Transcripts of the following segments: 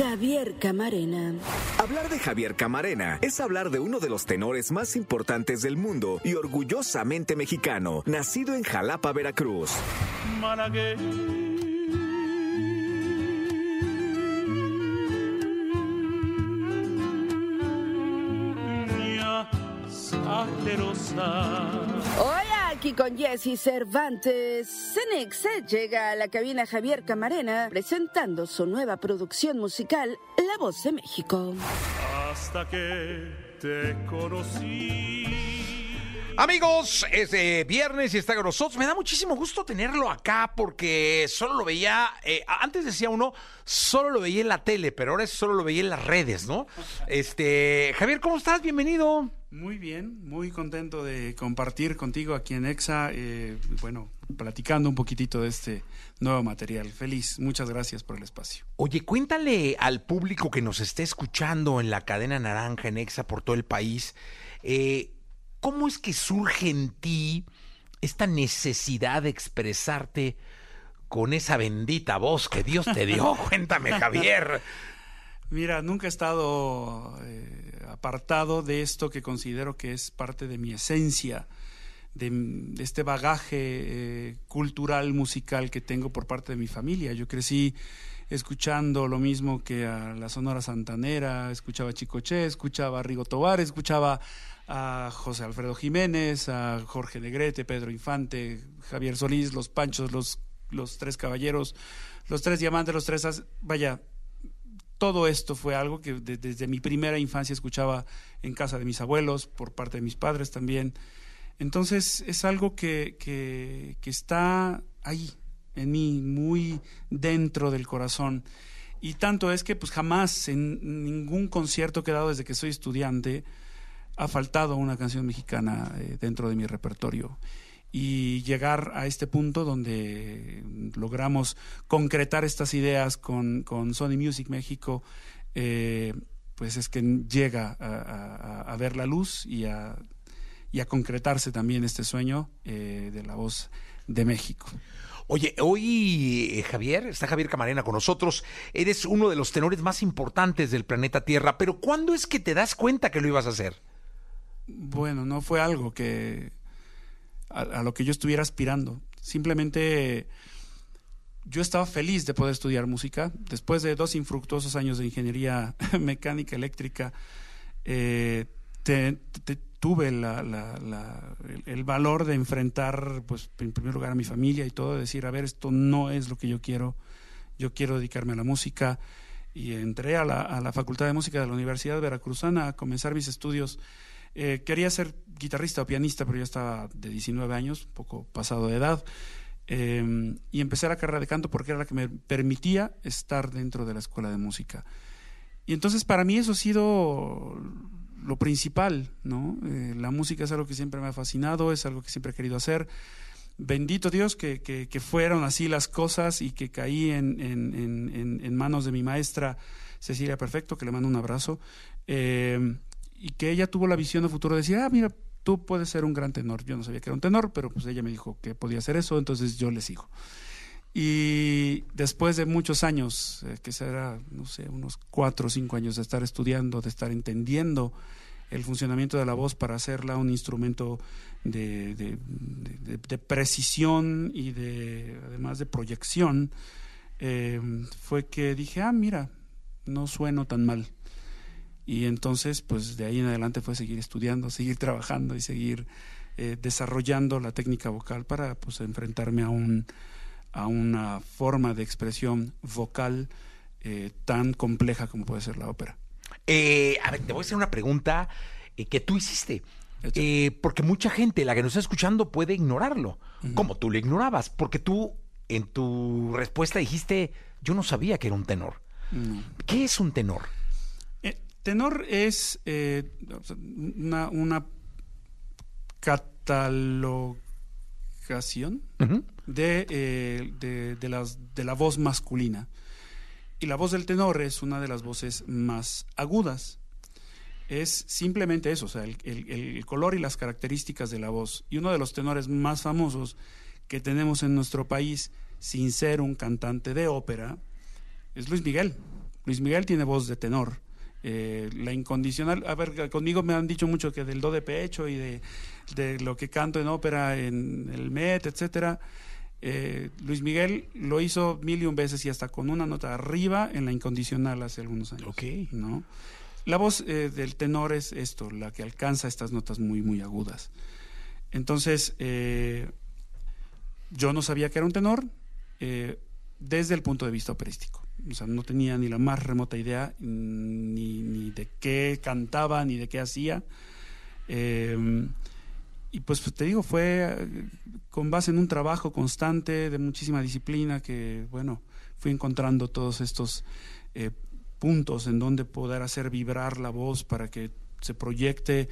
Javier Camarena. Hablar de Javier Camarena es hablar de uno de los tenores más importantes del mundo y orgullosamente mexicano, nacido en Jalapa, Veracruz. Hola, aquí con Jesse Cervantes. Cenex llega a la cabina Javier Camarena presentando su nueva producción musical, La Voz de México. Hasta que te conocí. Amigos, es de viernes y está con nosotros. Me da muchísimo gusto tenerlo acá porque solo lo veía, eh, antes decía uno, solo lo veía en la tele, pero ahora solo lo veía en las redes, ¿no? Este, Javier, ¿cómo estás? Bienvenido. Muy bien, muy contento de compartir contigo aquí en EXA, eh, bueno, platicando un poquitito de este nuevo material. Feliz, muchas gracias por el espacio. Oye, cuéntale al público que nos esté escuchando en la cadena naranja en EXA por todo el país, eh, ¿cómo es que surge en ti esta necesidad de expresarte con esa bendita voz que Dios te dio? Cuéntame, Javier. Mira, nunca he estado eh, apartado de esto que considero que es parte de mi esencia, de, este bagaje eh, cultural, musical que tengo por parte de mi familia. Yo crecí escuchando lo mismo que a la Sonora Santanera, escuchaba a Chicoche, escuchaba a Rigo Tobar, escuchaba a José Alfredo Jiménez, a Jorge Negrete, Pedro Infante, Javier Solís, los Panchos, los, los Tres Caballeros, los Tres Diamantes, los Tres... As... Vaya, todo esto fue algo que de, desde mi primera infancia escuchaba en casa de mis abuelos, por parte de mis padres también. Entonces es algo que, que, que está ahí, en mí, muy dentro del corazón. Y tanto es que pues jamás en ningún concierto que he dado desde que soy estudiante ha faltado una canción mexicana eh, dentro de mi repertorio. Y llegar a este punto donde logramos concretar estas ideas con, con Sony Music México, eh, pues es que llega a, a, a, ver la luz y a, y a concretarse también este sueño eh, de la voz de México. Oye, hoy eh, Javier, está Javier Camarena con nosotros, eres uno de los tenores más importantes del planeta Tierra, pero ¿cuándo es que te das cuenta que lo ibas a hacer? Bueno, no fue algo que a, lo que yo estuviera aspirando, simplemente yo estaba feliz de poder estudiar música. Después de dos infructuosos años de ingeniería mecánica eléctrica, eh, tuve la, el, valor de enfrentar, pues, en primer lugar a mi familia y todo, de decir, a ver, esto no es lo que yo quiero, yo quiero dedicarme a la música. Y entré a la Facultad de Música de la Universidad Veracruzana a comenzar mis estudios. Eh, quería ser guitarrista o pianista, pero ya estaba de 19 años, un poco pasado de edad. Eh, y empecé la carrera de canto porque era la que me permitía estar dentro de la escuela de música. Y entonces para mí eso ha sido lo principal, ¿no? Eh, la música es algo que siempre me ha fascinado, es algo que siempre he querido hacer. Bendito Dios que, que, fueron así las cosas y que caí en, en, en, manos de mi maestra Cecilia Perfecto, que le mando un abrazo, y que ella tuvo la visión de futuro de decir, ah, mira, tú puedes ser un gran tenor. Yo no sabía que era un tenor, pero pues ella me dijo que podía hacer eso, entonces yo le sigo. Y después de muchos años, eh, que será, no sé, unos cuatro o cinco años de estar estudiando, de estar entendiendo el funcionamiento de la voz para hacerla un instrumento de, de, precisión y de además de proyección, eh, fue que dije, ah, mira, no sueno tan mal. Y entonces, pues de ahí en adelante fue seguir estudiando, seguir trabajando y seguir eh, desarrollando la técnica vocal para pues enfrentarme a un a una forma de expresión vocal eh, tan compleja como puede ser la ópera. Eh, a ver, te voy a hacer una pregunta eh, que tú hiciste. Eh, porque mucha gente, la que nos está escuchando, puede ignorarlo, uh -huh. como tú lo ignorabas, porque tú en tu respuesta dijiste, yo no sabía que era un tenor. No. ¿Qué es un tenor? Eh, tenor es una, una catalogación uh -huh. de, eh, de, de, las, de la voz masculina. Y la voz del tenor es una de las voces más agudas. Es simplemente eso, o sea, el, el, el, color y las características de la voz. Y uno de los tenores más famosos que tenemos en nuestro país, sin ser un cantante de ópera, es Luis Miguel. Luis Miguel tiene voz de tenor. Eh, la incondicional, a ver, conmigo me han dicho mucho que del do de pecho y de, de lo que canto en ópera en el Met, etcétera. Eh, Luis Miguel lo hizo mil y un veces y hasta con una nota arriba en la incondicional hace algunos años. Ok. ¿no? La voz eh, del tenor es esto, la que alcanza estas notas muy, muy agudas. Entonces, yo no sabía que era un tenor desde el punto de vista operístico. O sea, no tenía ni la más remota idea ni, ni de qué cantaba, ni de qué hacía. Eh, y pues, pues, te digo, fue eh, con base en un trabajo constante de muchísima disciplina que, bueno, fui encontrando todos estos eh, puntos en donde poder hacer vibrar la voz para que se proyecte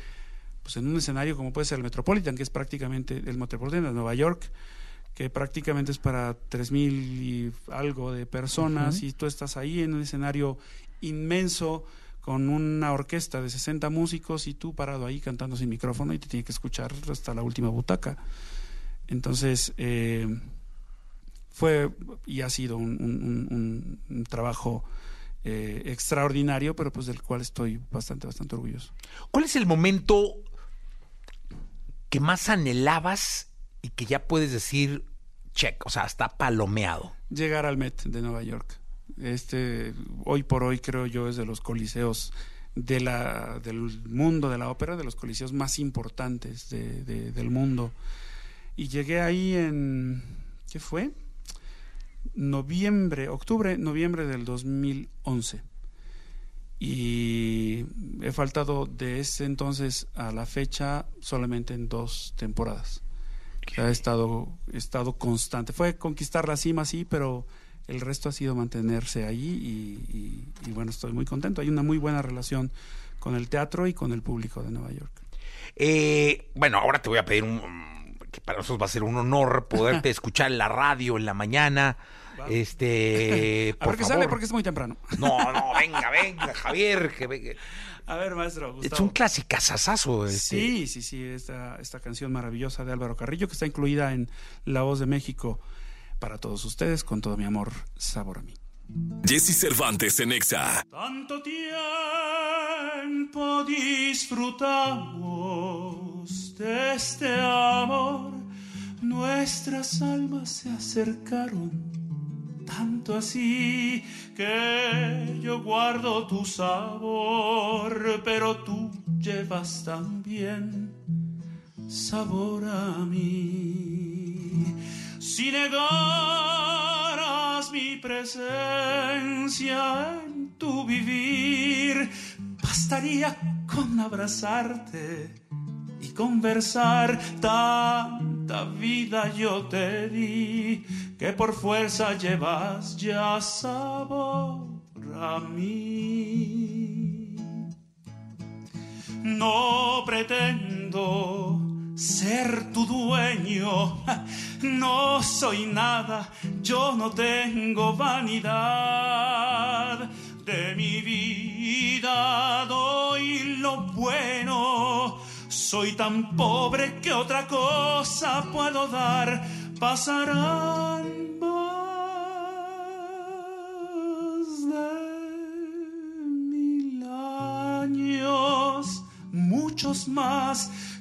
pues en un escenario como puede ser el Metropolitan, que es prácticamente el Metropolitan de Nueva York, que prácticamente es para tres mil y algo de personas, y tú estás ahí en un escenario inmenso con una orquesta de 60 músicos y tú parado ahí cantando sin micrófono y te tiene que escuchar hasta la última butaca. Entonces, eh, fue y ha sido un, un- un- un trabajo eh, extraordinario, pero pues del cual estoy bastante, bastante orgulloso. ¿Cuál es el momento que más anhelabas y que ya puedes decir check, o sea, está palomeado? llegar al Met de Nueva York. Este, hoy por hoy creo yo es de los coliseos de la, del mundo de la ópera, de los coliseos más importantes de- de- del mundo. Y llegué ahí en, ¿qué fue? Noviembre, octubre, noviembre del 2011. Y he faltado de ese entonces a la fecha solamente en dos temporadas. He estado, estado constante. Fue conquistar la cima, sí, pero el resto ha sido mantenerse y, y- y bueno, estoy muy contento. Hay una muy buena relación con el teatro y con el público de Nueva York. Eh, bueno, ahora te voy a pedir un que para nosotros va a ser un honor poderte escuchar en la radio en la mañana. Este, A por ver qué favor. sale porque es muy temprano. No, no, venga, venga, Javier, que venga. A ver, maestro. Es un clasicazazazo. Este. Sí, sí, sí, esta, esta canción maravillosa de Álvaro Carrillo que está incluida en La Voz de México para todos ustedes, con todo mi amor, sabor a mí. Jesse Cervantes en Exa. Tanto tiempo disfrutamos de este amor, nuestras almas se acercaron tanto así que yo guardo tu sabor, pero tú llevas también sabor a mí. Si negaras mi presencia en tu vivir, bastaría con abrazarte y conversar. Tanta vida yo te di que por fuerza llevas ya sabor a mí. No pretendo ser tu dueño, no soy nada, yo no tengo vanidad. De mi vida doy lo bueno, soy tan pobre que otra cosa puedo dar. Pasarán más de mil años, muchos más.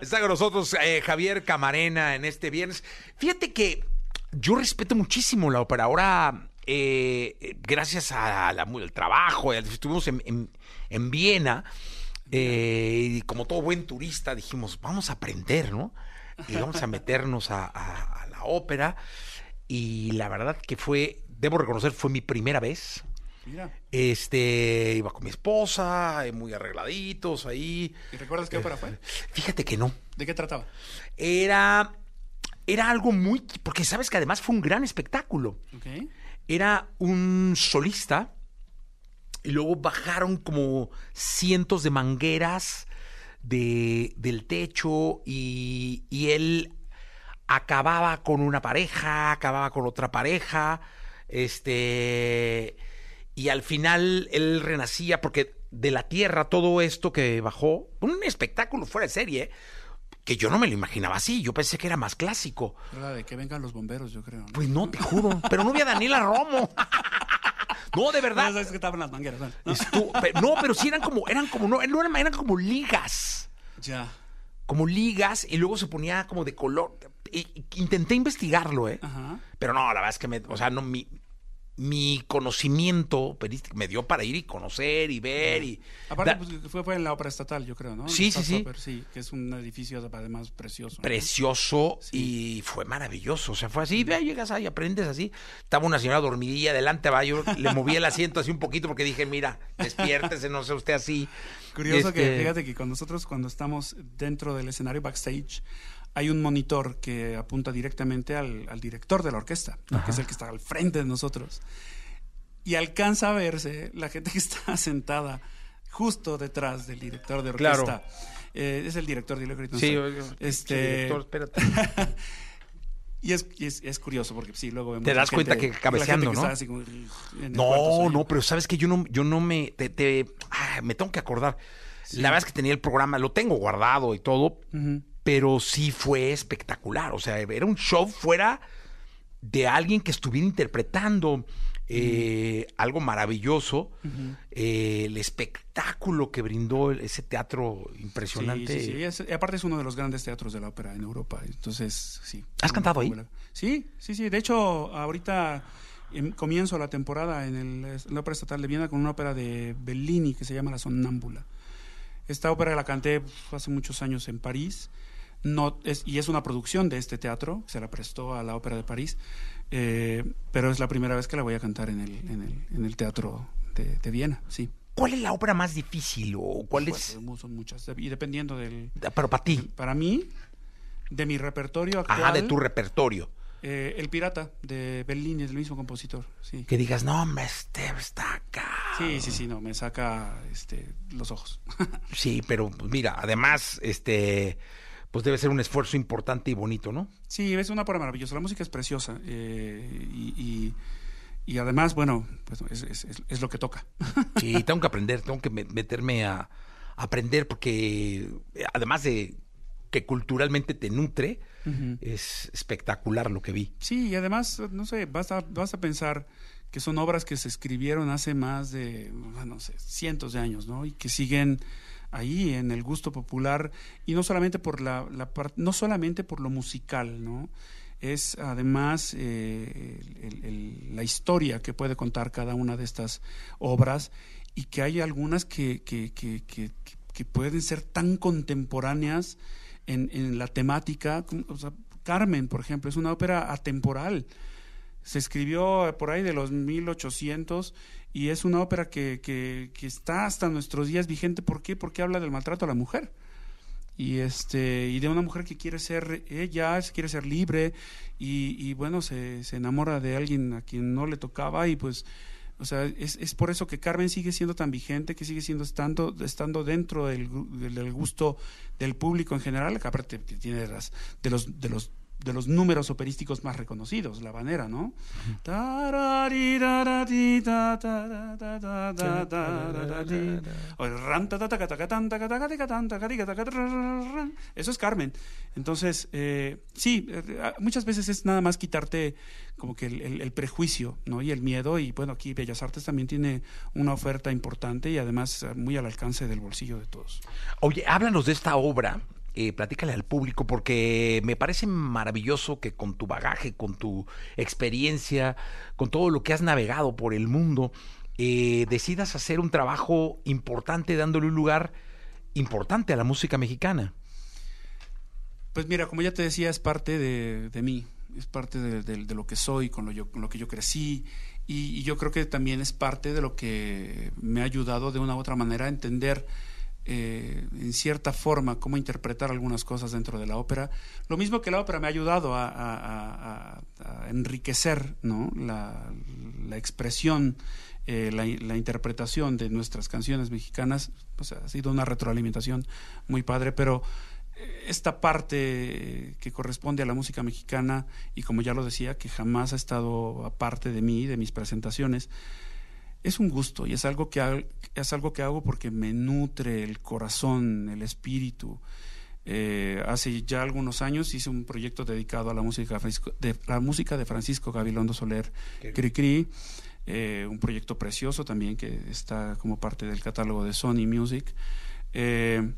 Está con nosotros eh, Javier Camarena en este viernes. Fíjate que yo respeto muchísimo la ópera. Ahora, eh, eh, gracias al trabajo, eh, estuvimos en, en- en Viena eh, y como todo buen turista dijimos, vamos a aprender, ¿no? Y vamos a meternos a- a la ópera. Y la verdad que fue, debo reconocer, fue mi primera vez. Mira, Este, iba con mi esposa, eh, muy arregladitos ahí. ¿y recuerdas qué ópera fue? Fíjate que no. ¿De qué trataba? Era, era algo muy... Porque sabes que además fue un gran espectáculo. Ok. Era un solista y luego bajaron como cientos de mangueras de, del techo y, y él acababa con una pareja, acababa con otra pareja, este, y al final él renacía porque de la tierra todo esto que bajó, un espectáculo fuera de serie, que yo no me lo imaginaba así, yo pensé que era más clásico. Era de que vengan los bomberos, yo creo. ¿no? Pues no, te juro, pero no vi a Daniela Romo. No, de No, verdad. sabes que estaban las mangueras. ¿no? No, pero sí eran como, eran como, no, eran, eran como ligas. Ya. Como ligas, y luego se ponía como de color. Y intenté investigarlo, ¿eh? Ajá. Pero no, la verdad es que me, o sea, no, mi, mi conocimiento perístico me dio para ir y conocer y ver y. Aparte, da- pues, fue, fue en la ópera estatal, yo creo, ¿no? Sí, sí, sí. Sí, que es un edificio además precioso. ¿no? precioso y fue maravilloso. O sea, fue así, ve, llegas ahí, aprendes así. Estaba una señora dormidilla adelante, va, yo le moví el asiento así un poquito porque dije, mira, despiértese, no sé usted así. Curioso que, Este, fíjate que cuando nosotros cuando estamos dentro del escenario backstage, hay un monitor que apunta directamente al, al director de la orquesta, que es el que está al frente de nosotros. Y alcanza a verse la gente que está sentada justo detrás del director de Claro. orquesta. Eh, es el director, dile no Sí, oiga, este, director, espérate. y es, y es, es curioso porque sí, luego vemos Te das cuenta que cabeceando, que ¿no? como No, no, pero sabes que yo no, yo no me, te, te- ah, me tengo que acordar. La verdad es que tenía el programa, lo tengo guardado y todo, Ujú. Pero sí fue espectacular. O sea, era un show fuera de alguien que estuviera interpretando eh, algo maravilloso. Eh, el espectáculo que brindó ese teatro impresionante. Sí, sí, sí. Es- y aparte es uno de los grandes teatros de la ópera en Europa. Entonces, sí. ¿Has cantado ahí? Sí, sí, sí. De hecho, ahorita em, comienzo la temporada en, el, en la Ópera Estatal de Viena con una ópera de Bellini que se llama La Sonnámbula. Esta ópera la canté uf, hace muchos años en París. No, es, y es una producción de este teatro, se la prestó a la Ópera de París, eh, pero es la primera vez que la voy a cantar en el, en el, en el teatro de, de Viena, sí. ¿Cuál es la ópera más difícil o cuál es? Pues, son muchas, y dependiendo del, Pero para ti. para mí, de mi repertorio actual, Ajá, de tu repertorio. eh, El Pirata de Bellini, del mismo compositor. Sí. Que digas, no, hombre, este está acá. sí, sí, sí, no, me saca este, los ojos. Sí, pero pues, mira, además, este, pues debe ser un esfuerzo importante y bonito, ¿no? sí, es una ópera maravillosa. La música es preciosa. eh, y, y- y además, bueno, pues es, es- lo que toca. Sí, tengo que aprender, tengo que me- meterme a, a aprender porque eh, además de que culturalmente te nutre, es espectacular lo que vi. Sí, y además, no sé, vas a, vas a pensar que son obras que se escribieron hace más de, no sé, cientos de años, ¿no? Y que siguen ahí en el gusto popular y no solamente por la, no solamente por lo musical, ¿no? Es además eh, el- la historia que puede contar cada una de estas obras y que hay algunas que, que, que, pueden ser tan contemporáneas en, en la temática. Carmen, por ejemplo, es una ópera atemporal. Se escribió por ahí de los 1800 y es una ópera que, que, está hasta nuestros días vigente. ¿Por qué? Porque habla del maltrato a la mujer. Y, este, y de una mujer que quiere ser ella, quiere ser libre y, y bueno, se, se enamora de alguien a quien no le tocaba y pues, o sea, es, es por eso que Carmen sigue siendo tan vigente, que sigue siendo estando, estando dentro del, del gusto del público en general, que aparte tiene de, las, de los de los de los números operísticos más reconocidos, la banera, ¿no? O el. Eso es Carmen. Entonces, eh, sí, eh, muchas veces es nada más quitarte como que el, el- el prejuicio, ¿no? Y el miedo. Y bueno, aquí Bellas Artes también tiene una oferta importante y además eh, muy al alcance del bolsillo de todos. Oye, háblanos de esta obra, eh, platícale al público, porque me parece maravilloso que con tu bagaje, con tu experiencia, con todo lo que has navegado por el mundo, eh, decidas hacer un trabajo importante dándole un lugar importante a la música mexicana. Pues mira, como ya te decía, es parte de, mí, es parte de lo que soy, con lo, yo, con lo que yo crecí, y, y yo creo que también es parte de lo que me ha ayudado de una u otra manera a entender eh, en cierta forma cómo interpretar algunas cosas dentro de la ópera. Lo mismo que la ópera me ha ayudado a, a- a- enriquecer ¿no? la, expresión eh, la, interpretación de nuestras canciones mexicanas, ha sido una retroalimentación muy padre, pero eh, esta parte que corresponde a la música mexicana y como ya lo decía, que jamás ha estado aparte de mí, de mis presentaciones, es un gusto y es algo que, ha- es algo que hago porque me nutre el corazón, el espíritu. Eh, hace ya algunos años hice un proyecto dedicado a la música de Francisco de, la música de Francisco Gabilondo Soler Cri Cri, eh, un proyecto precioso también que está como parte del catálogo de Sony Music. Eh,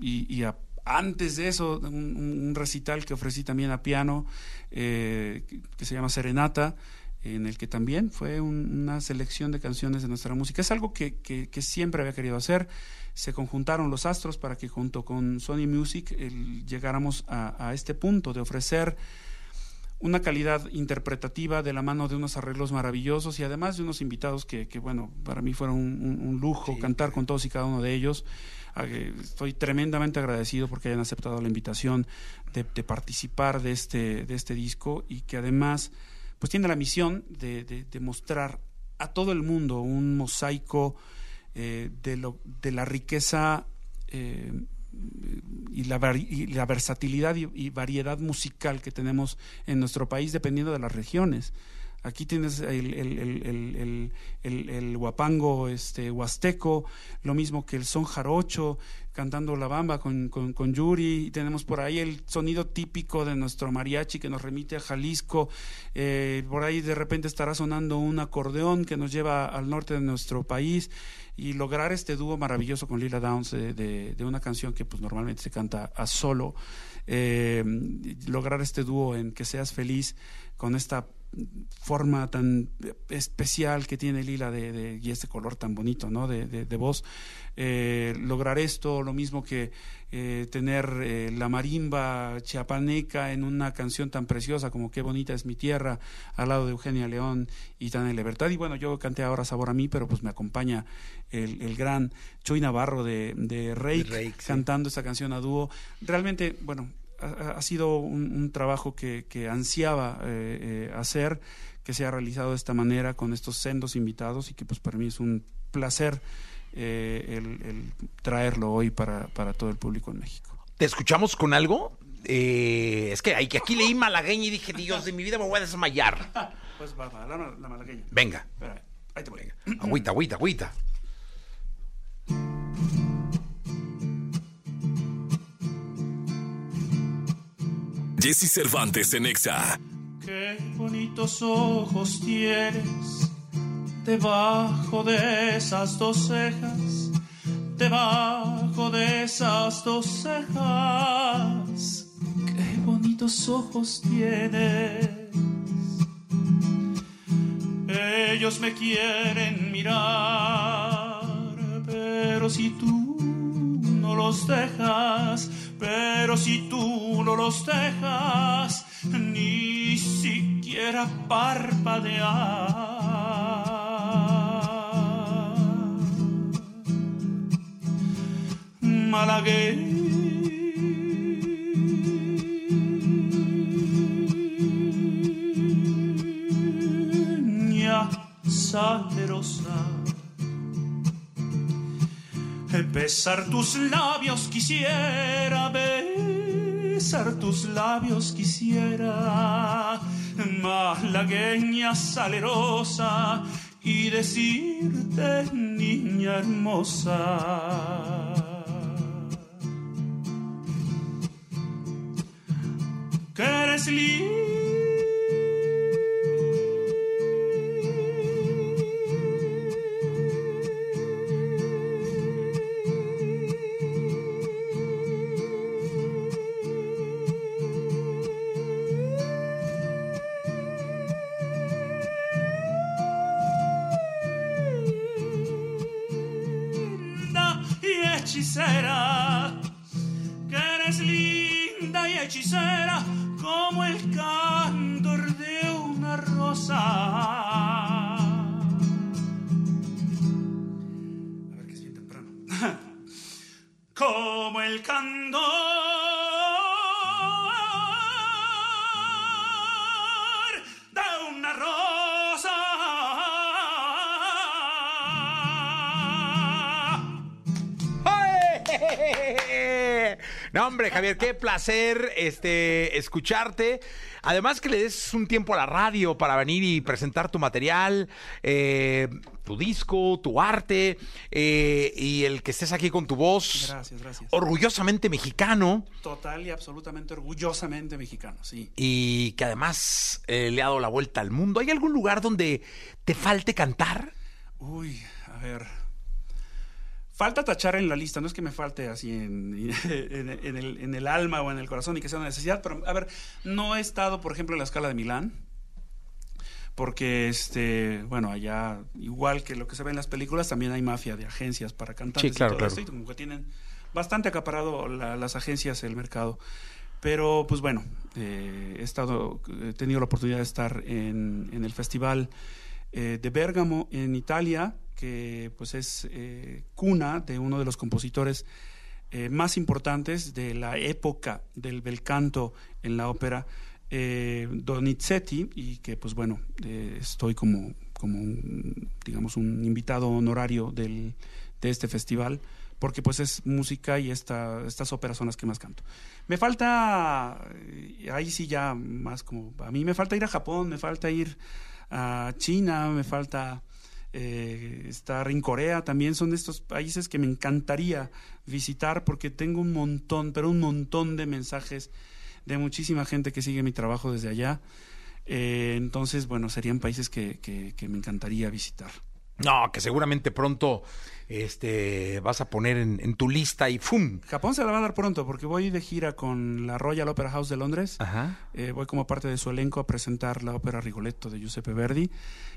y, y a- antes de eso, un, un- recital que ofrecí también a piano, eh, que se llama Serenata, en el que también fue un- una selección de canciones de nuestra música. Es algo que, que- que siempre había querido hacer. Se conjuntaron los astros para que junto con Sony Music el- llegáramos a, a este punto de ofrecer una calidad interpretativa de la mano de unos arreglos maravillosos y además de unos invitados que, que, bueno, para mí fueron un, un- un lujo cantar con todos y cada uno de ellos. A que Estoy tremendamente agradecido porque hayan aceptado la invitación de, de participar de este, de este disco y que además pues tiene la misión de, mostrar a todo el mundo un mosaico eh, de, lo, de la riqueza eh, y, la, versatilidad y variedad musical que tenemos en nuestro país dependiendo de las regiones. Aquí tienes el, guapango este, huasteco, lo mismo que el son jarocho, cantando la bamba con, con, con Yuri, tenemos por ahí el sonido típico de nuestro mariachi que nos remite a Jalisco, eh, por ahí de repente estará sonando un acordeón que nos lleva al norte de nuestro país, y lograr este dúo maravilloso con Lila Downs de, de- de una canción que pues normalmente se canta a solo, eh, lograr este dúo en que seas feliz con esta forma tan especial que tiene Lila de, de- y este color tan bonito ¿no? de, de- de voz eh, lograr esto lo mismo que eh, tener eh, la marimba chiapaneca en una canción tan preciosa como Qué bonita es mi tierra al lado de Eugenia León y Tania Libertad y bueno yo canté ahora Sabor a mí pero pues me acompaña el, el gran Choy Navarro de, de Reik, De Reik, sí. cantando esta canción a dúo realmente bueno ha, ha sido un, un trabajo que, que ansiaba eh, eh, hacer, que se ha realizado de esta manera con estos sendos invitados y que pues para mí es un placer eh, el, el traerlo hoy para, para todo el público en México. ¿Te escuchamos con algo? Eh, es que, aquí leí malagueña y dije, Dios de mi vida me voy a desmayar. Pues va, va, la, la malagueña. Venga, Espera, ahí te voy. agüita, agüita, agüita. Jesse Cervantes en Exa. Qué bonitos ojos tienes debajo de esas dos cejas, debajo de esas dos cejas. Qué bonitos ojos tienes. Ellos me quieren mirar, pero si tú no los dejas, pero si tú no los dejas, ni siquiera parpadear. Malagueña salerosa. Besar tus labios quisiera, besar tus labios quisiera, malagueña salerosa, y decirte, niña hermosa. Que eres linda que eres linda y hechicera como el candor de una rosa. Javier, qué placer este, escucharte. Además que le des un tiempo a la radio para venir y presentar tu material, eh, tu disco, tu arte, eh, y el que estés aquí con tu voz. Gracias, gracias. Orgullosamente mexicano. Total y absolutamente orgullosamente mexicano, sí. Y que además eh, le ha dado la vuelta al mundo. ¿Hay algún lugar donde te falte cantar? Uy, a ver. Falta tachar en la lista, no es que me falte así en, en- en el, en el alma o en el corazón y que sea una necesidad, pero a ver, no he estado, por ejemplo, en la escala de Milán, porque, este, bueno, allá, igual que lo que se ve en las películas, también hay mafia de agencias para cantantes Sí, claro, y todo claro. esto, y como que tienen bastante acaparado la- las agencias el mercado. Pero, pues bueno, eh, he estado, he tenido la oportunidad de estar en, en el festival eh, de Bérgamo en Italia, que pues es eh, cuna de uno de los compositores eh, más importantes de la época del bel canto en la ópera, eh, Donizetti, y que pues bueno, estoy como, como un, digamos, un invitado honorario del, de este festival, porque pues es música y esta, estas óperas son las que más canto. Me falta, ahí sí ya más como, a mí me falta ir a Japón, me falta ir a China, me falta eh, estar en Corea, también son estos países que me encantaría visitar porque tengo un montón, pero un montón de mensajes de muchísima gente que sigue mi trabajo desde allá. Eh, entonces, bueno, serían países que, que- que me encantaría visitar. No, que seguramente pronto este, vas a poner en, en tu lista y ¡fum! Japón se la va a dar pronto porque voy de gira con la Royal Opera House de Londres. Ajá. Eh, voy como parte de su elenco a presentar la ópera Rigoletto de Giuseppe Verdi,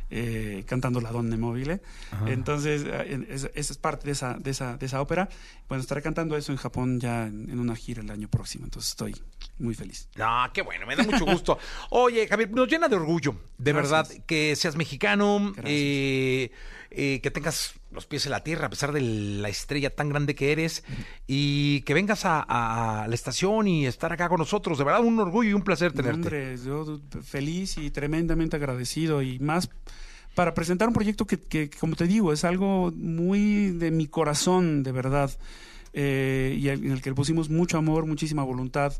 eh, cantando La Donne Mobile. Entonces, eh, en- es- esa es parte de esa, de, esa, de esa ópera. Bueno, estaré cantando eso en Japón ya en, en una gira el año próximo. Entonces, estoy muy feliz. No, qué bueno, me da mucho gusto. Oye, Javier, nos llena de orgullo, de Gracias. verdad, que seas mexicano, eh, eh, que tengas los pies en la tierra a pesar de la estrella tan grande que eres y que vengas a, a la estación y estar acá con nosotros. De verdad, un orgullo y un placer tenerte. Hombre, yo feliz y tremendamente agradecido y más para presentar un proyecto que, que, como te digo, es algo muy de mi corazón, de verdad, eh, y en el que le pusimos mucho amor, muchísima voluntad.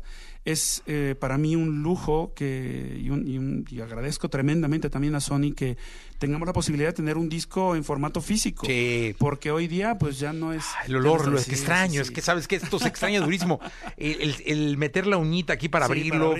Es eh, para mí un lujo que, y, un- y un- y agradezco tremendamente también a Sony que tengamos la posibilidad de tener un disco en formato físico. Sí. Porque hoy día, pues ya no es. El olor, lo es que extraño, sí, es que sabes que esto se extraña durísimo. El, el- el meter la uñita aquí para abrirlo,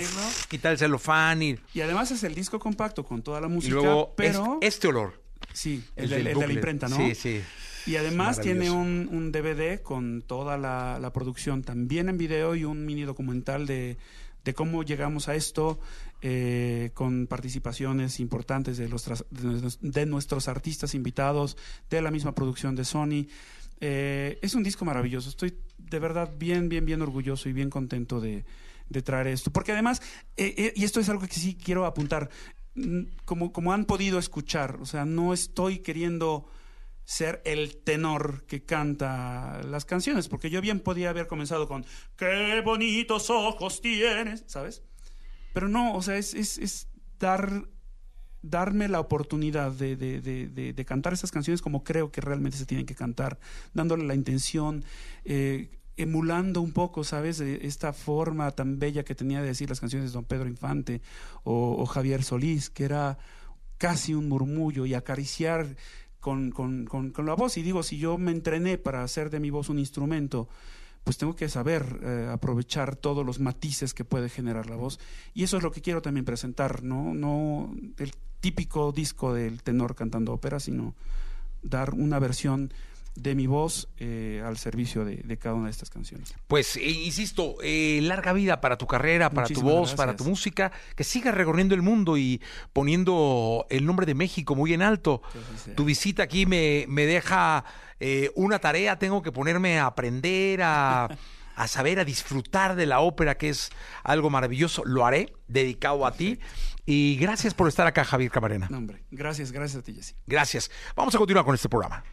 quitar el celofán y, Y además es el disco compacto con toda la y música, luego pero. es- este olor. Sí, el, el del- del el de la imprenta, ¿no? Sí, sí. Y además tiene un, un DVD con toda la, la producción también en video y un mini documental de, de cómo llegamos a esto, eh, con participaciones importantes de, los de, nuestros- de nuestros artistas invitados, de la misma producción de Sony. Eh, es un disco maravilloso. Estoy de verdad bien, bien, bien orgulloso y bien contento de, de traer esto. Porque además, eh, eh, y esto es algo que sí quiero apuntar, mm, como, como han podido escuchar, o sea, no estoy queriendo ser el tenor que canta las canciones, porque yo bien podía haber comenzado con qué bonitos ojos tienes, ¿sabes? Pero no, o sea, es, es, es dar darme la oportunidad de, de- de- cantar esas canciones como creo que realmente se tienen que cantar, dándole la intención, eh, emulando un poco, ¿sabes? De esta forma tan bella que tenía de decir las canciones de Don Pedro Infante o, o Javier Solís, que era casi un murmullo y acariciar con, con- con- la voz. Y digo, si yo me entrené para hacer de mi voz un instrumento, pues tengo que saber eh, aprovechar todos los matices que puede generar la voz. Y eso es lo que quiero también presentar, ¿no? No el típico disco del tenor cantando ópera, sino dar una versión de mi voz eh, al servicio de, de cada una de estas canciones. Pues, eh, insisto, eh, larga vida para tu carrera, para tu voz, gracias. para tu música, que sigas recorriendo el mundo y poniendo el nombre de México muy en alto. Tu visita aquí me, me deja eh, una tarea, tengo que ponerme a aprender, a, a saber, a disfrutar de la ópera, que es algo maravilloso. Lo haré, dedicado a ti. Y gracias por estar acá, Javier Camarena. No, hombre, gracias, gracias a ti, Jessy. Gracias. Vamos a continuar con este programa.